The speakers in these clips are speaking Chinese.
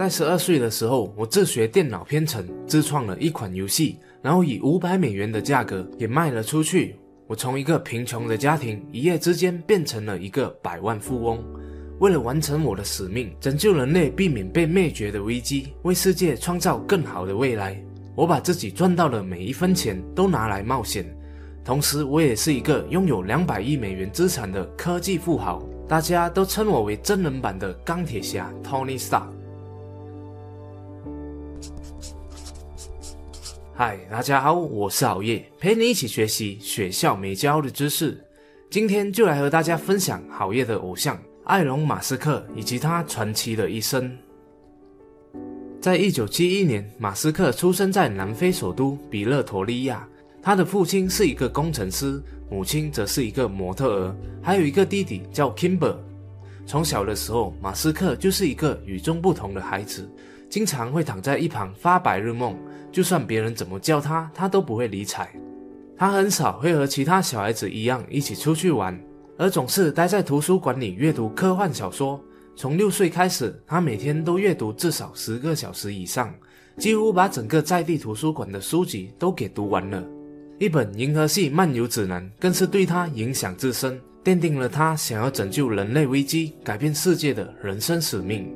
在十二岁的时候，我自学电脑编程，自创了一款游戏，然后以五百美元的价格也卖了出去。我从一个贫穷的家庭，一夜之间变成了一个百万富翁。为了完成我的使命，拯救人类，避免被灭绝的危机，为世界创造更好的未来，我把自己赚到的每一分钱都拿来冒险。同时，我也是一个拥有两百亿美元资产的科技富豪，大家都称我为真人版的钢铁侠 Tony Stark。嗨，大家好，我是熬夜，陪你一起学习学校没教的知识。今天就来和大家分享熬夜的偶像。埃隆·马斯克以及他传奇的一生。在一九七一年，马斯克出生在南非首都比勒陀利亚。他的父亲是一个工程师，母亲则是一个模特儿，还有一个弟弟叫 Kimber。从小的时候，马斯克就是一个与众不同的孩子，经常会躺在一旁发白日梦。就算别人怎么叫他，他都不会理睬。他很少会和其他小孩子一样一起出去玩。而总是待在图书馆里阅读科幻小说。从六岁开始，他每天都阅读至少十个小时以上，几乎把整个在地图书馆的书籍都给读完了。一本《银河系漫游指南》更是对他影响至深，奠定了他想要拯救人类危机、改变世界的人生使命。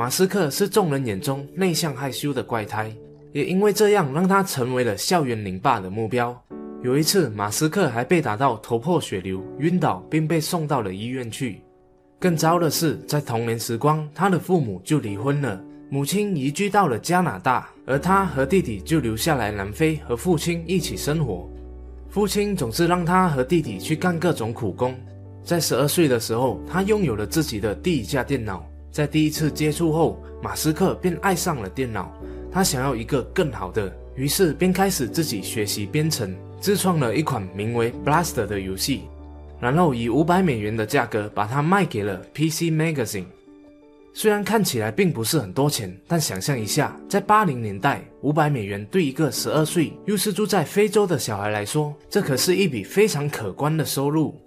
马斯克是众人眼中内向害羞的怪胎，也因为这样让他成为了校园领霸的目标。有一次，马斯克还被打到头破血流、晕倒，并被送到了医院去。更糟的是，在童年时光，他的父母就离婚了，母亲移居到了加拿大，而他和弟弟就留下来南非和父亲一起生活。父亲总是让他和弟弟去干各种苦工。在十二岁的时候，他拥有了自己的第一架电脑。在第一次接触后，马斯克便爱上了电脑，他想要一个更好的，于是便开始自己学习编程。自创了一款名为 Blaster 的游戏，然后以五百美元的价格把它卖给了 PC Magazine。虽然看起来并不是很多钱，但想象一下，在八零年代，五百美元对一个十二岁又是住在非洲的小孩来说，这可是一笔非常可观的收入。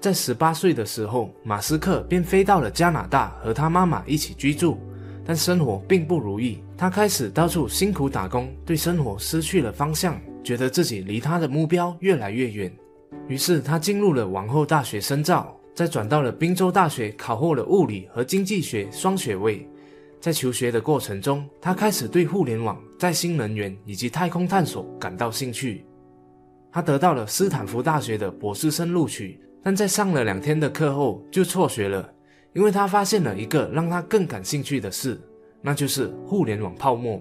在十八岁的时候，马斯克便飞到了加拿大和他妈妈一起居住。但生活并不如意，他开始到处辛苦打工，对生活失去了方向，觉得自己离他的目标越来越远。于是他进入了往后大学深造，再转到了宾州大学考获了物理和经济学双学位。在求学的过程中，他开始对互联网、在新能源以及太空探索感到兴趣。他得到了斯坦福大学的博士生录取，但在上了两天的课后就辍学了。因为他发现了一个让他更感兴趣的事，那就是互联网泡沫。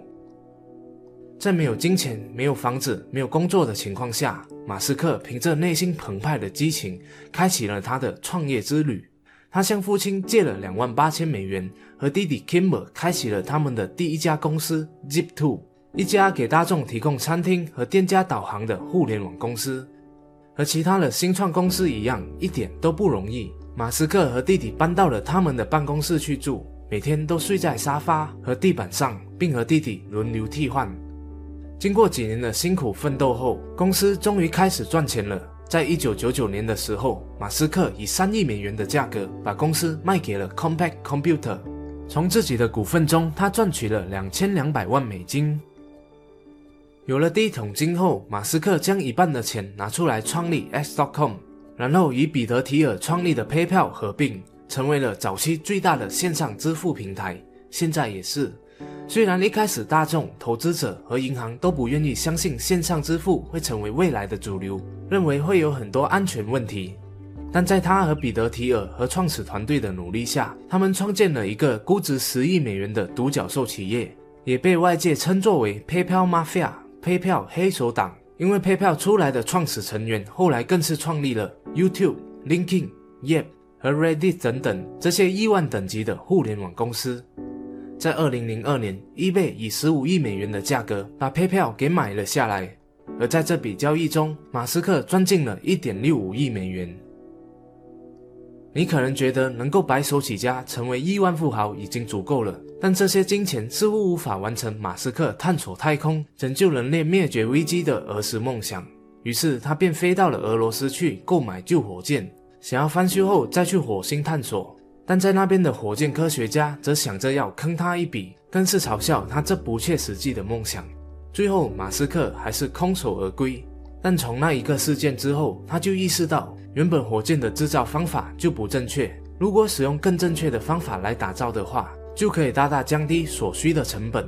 在没有金钱、没有房子、没有工作的情况下，马斯克凭着内心澎湃的激情，开启了他的创业之旅。他向父亲借了两万八千美元，和弟弟 Kimber 开启了他们的第一家公司 Zip2，一家给大众提供餐厅和店家导航的互联网公司。和其他的新创公司一样，一点都不容易。马斯克和弟弟搬到了他们的办公室去住，每天都睡在沙发和地板上，并和弟弟轮流替换。经过几年的辛苦奋斗后，公司终于开始赚钱了。在一九九九年的时候，马斯克以三亿美元的价格把公司卖给了 Compact Computer，从自己的股份中，他赚取了两千两百万美金。有了第一桶金后，马斯克将一半的钱拿出来创立 X.com。然后与彼得提尔创立的 PayPal 合并，成为了早期最大的线上支付平台。现在也是。虽然一开始大众、投资者和银行都不愿意相信线上支付会成为未来的主流，认为会有很多安全问题，但在他和彼得提尔和创始团队的努力下，他们创建了一个估值十亿美元的独角兽企业，也被外界称作为 PayPal Mafia（ PayPal 黑手党）。因为 PayPal 出来的创始成员后来更是创立了 YouTube、LinkedIn、Yep 和 Reddit 等等这些亿万等级的互联网公司。在2002年，eBay 以15亿美元的价格把 PayPal 给买了下来，而在这笔交易中，马斯克赚进了一点六五亿美元。你可能觉得能够白手起家成为亿万富豪已经足够了，但这些金钱似乎无法完成马斯克探索太空、拯救人类灭绝危机的儿时梦想。于是他便飞到了俄罗斯去购买旧火箭，想要翻修后再去火星探索。但在那边的火箭科学家则想着要坑他一笔，更是嘲笑他这不切实际的梦想。最后，马斯克还是空手而归。但从那一个事件之后，他就意识到，原本火箭的制造方法就不正确。如果使用更正确的方法来打造的话，就可以大大降低所需的成本。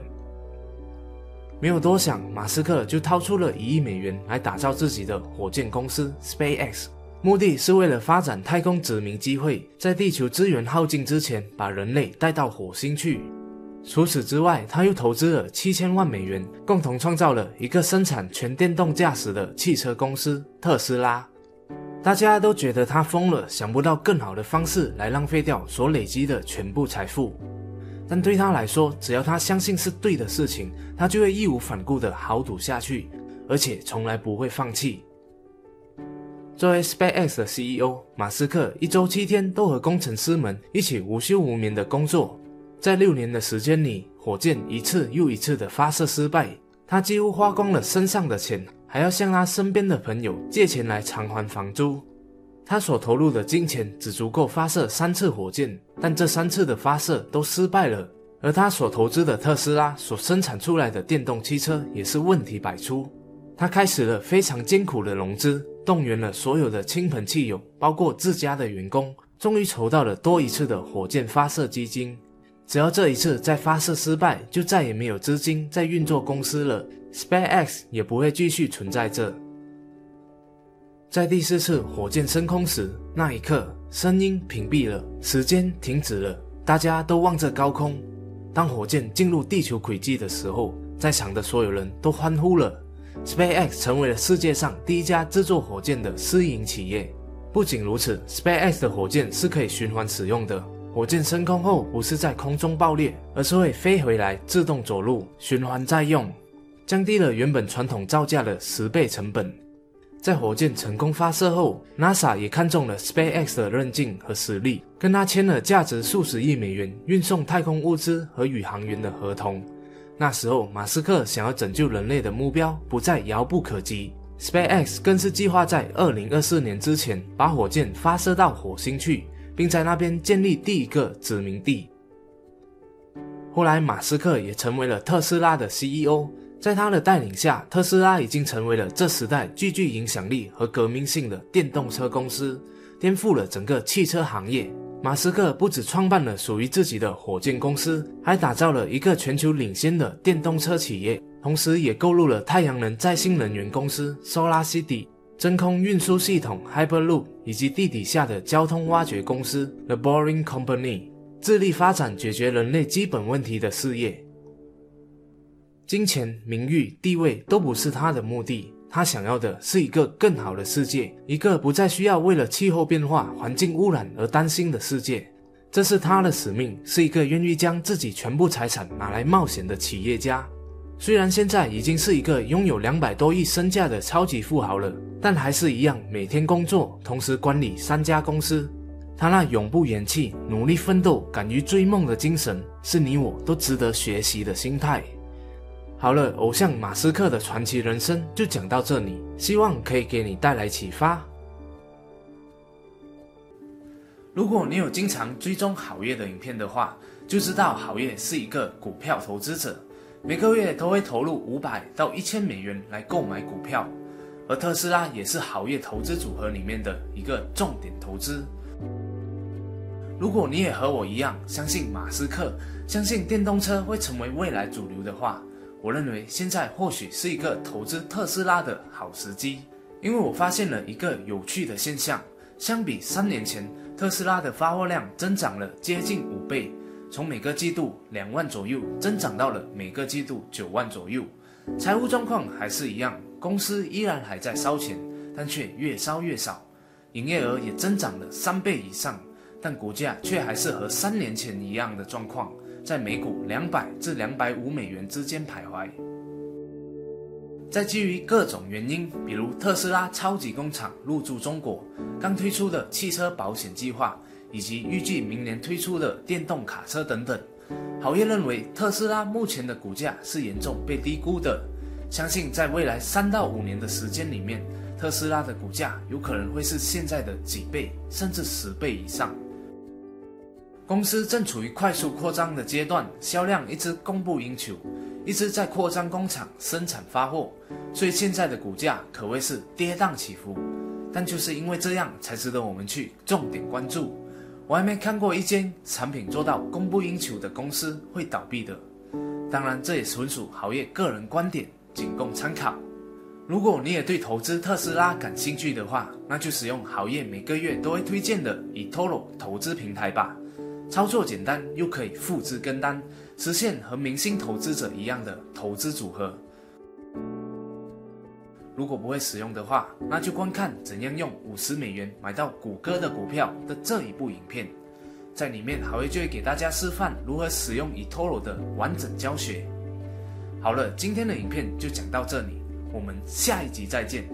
没有多想，马斯克就掏出了一亿美元来打造自己的火箭公司 SpaceX，目的是为了发展太空殖民机会，在地球资源耗尽之前，把人类带到火星去。除此之外，他又投资了七千万美元，共同创造了一个生产全电动驾驶的汽车公司特斯拉。大家都觉得他疯了，想不到更好的方式来浪费掉所累积的全部财富。但对他来说，只要他相信是对的事情，他就会义无反顾地豪赌下去，而且从来不会放弃。作为 SpaceX 的 CEO，马斯克一周七天都和工程师们一起无休无眠的工作。在六年的时间里，火箭一次又一次的发射失败，他几乎花光了身上的钱，还要向他身边的朋友借钱来偿还房租。他所投入的金钱只足够发射三次火箭，但这三次的发射都失败了。而他所投资的特斯拉所生产出来的电动汽车也是问题百出。他开始了非常艰苦的融资，动员了所有的亲朋戚友，包括自家的员工，终于筹到了多一次的火箭发射基金。只要这一次再发射失败，就再也没有资金再运作公司了，SpaceX 也不会继续存在着。在第四次火箭升空时，那一刻，声音屏蔽了，时间停止了，大家都望着高空。当火箭进入地球轨迹的时候，在场的所有人都欢呼了，SpaceX 成为了世界上第一家制作火箭的私营企业。不仅如此，SpaceX 的火箭是可以循环使用的。火箭升空后，不是在空中爆裂，而是会飞回来，自动着陆，循环再用，降低了原本传统造价的十倍成本。在火箭成功发射后，NASA 也看中了 SpaceX 的韧劲和实力，跟他签了价值数十亿美元运送太空物资和宇航员的合同。那时候，马斯克想要拯救人类的目标不再遥不可及，SpaceX 更是计划在2024年之前把火箭发射到火星去。并在那边建立第一个殖民地。后来，马斯克也成为了特斯拉的 CEO。在他的带领下，特斯拉已经成为了这时代最具影响力和革命性的电动车公司，颠覆了整个汽车行业。马斯克不止创办了属于自己的火箭公司，还打造了一个全球领先的电动车企业，同时也购入了太阳能再生能源公司 SolarCity。真空运输系统 Hyperloop 以及地底下的交通挖掘公司 The Boring Company，致力发展解决人类基本问题的事业。金钱、名誉、地位都不是他的目的，他想要的是一个更好的世界，一个不再需要为了气候变化、环境污染而担心的世界。这是他的使命，是一个愿意将自己全部财产拿来冒险的企业家。虽然现在已经是一个拥有两百多亿身价的超级富豪了，但还是一样每天工作，同时管理三家公司。他那永不言弃、努力奋斗、敢于追梦的精神，是你我都值得学习的心态。好了，偶像马斯克的传奇人生就讲到这里，希望可以给你带来启发。如果你有经常追踪好业的影片的话，就知道好业是一个股票投资者。每个月都会投入五百到一千美元来购买股票，而特斯拉也是好业投资组合里面的一个重点投资。如果你也和我一样相信马斯克，相信电动车会成为未来主流的话，我认为现在或许是一个投资特斯拉的好时机。因为我发现了一个有趣的现象，相比三年前，特斯拉的发货量增长了接近五倍。从每个季度两万左右增长到了每个季度九万左右，财务状况还是一样，公司依然还在烧钱，但却越烧越少，营业额也增长了三倍以上，但股价却还是和三年前一样的状况，在每股两百至两百五美元之间徘徊。在基于各种原因，比如特斯拉超级工厂入驻中国，刚推出的汽车保险计划。以及预计明年推出的电动卡车等等，郝业认为特斯拉目前的股价是严重被低估的，相信在未来三到五年的时间里面，特斯拉的股价有可能会是现在的几倍甚至十倍以上。公司正处于快速扩张的阶段，销量一直供不应求，一直在扩张工厂生产发货，所以现在的股价可谓是跌宕起伏。但就是因为这样，才值得我们去重点关注。我还没看过一间产品做到供不应求的公司会倒闭的。当然，这也纯属行业个人观点，仅供参考。如果你也对投资特斯拉感兴趣的话，那就使用行业每个月都会推荐的 eToro 投资平台吧。操作简单，又可以复制跟单，实现和明星投资者一样的投资组合。如果不会使用的话，那就观看怎样用五十美元买到谷歌的股票的这一部影片，在里面还会就会给大家示范如何使用 eToro 的完整教学。好了，今天的影片就讲到这里，我们下一集再见。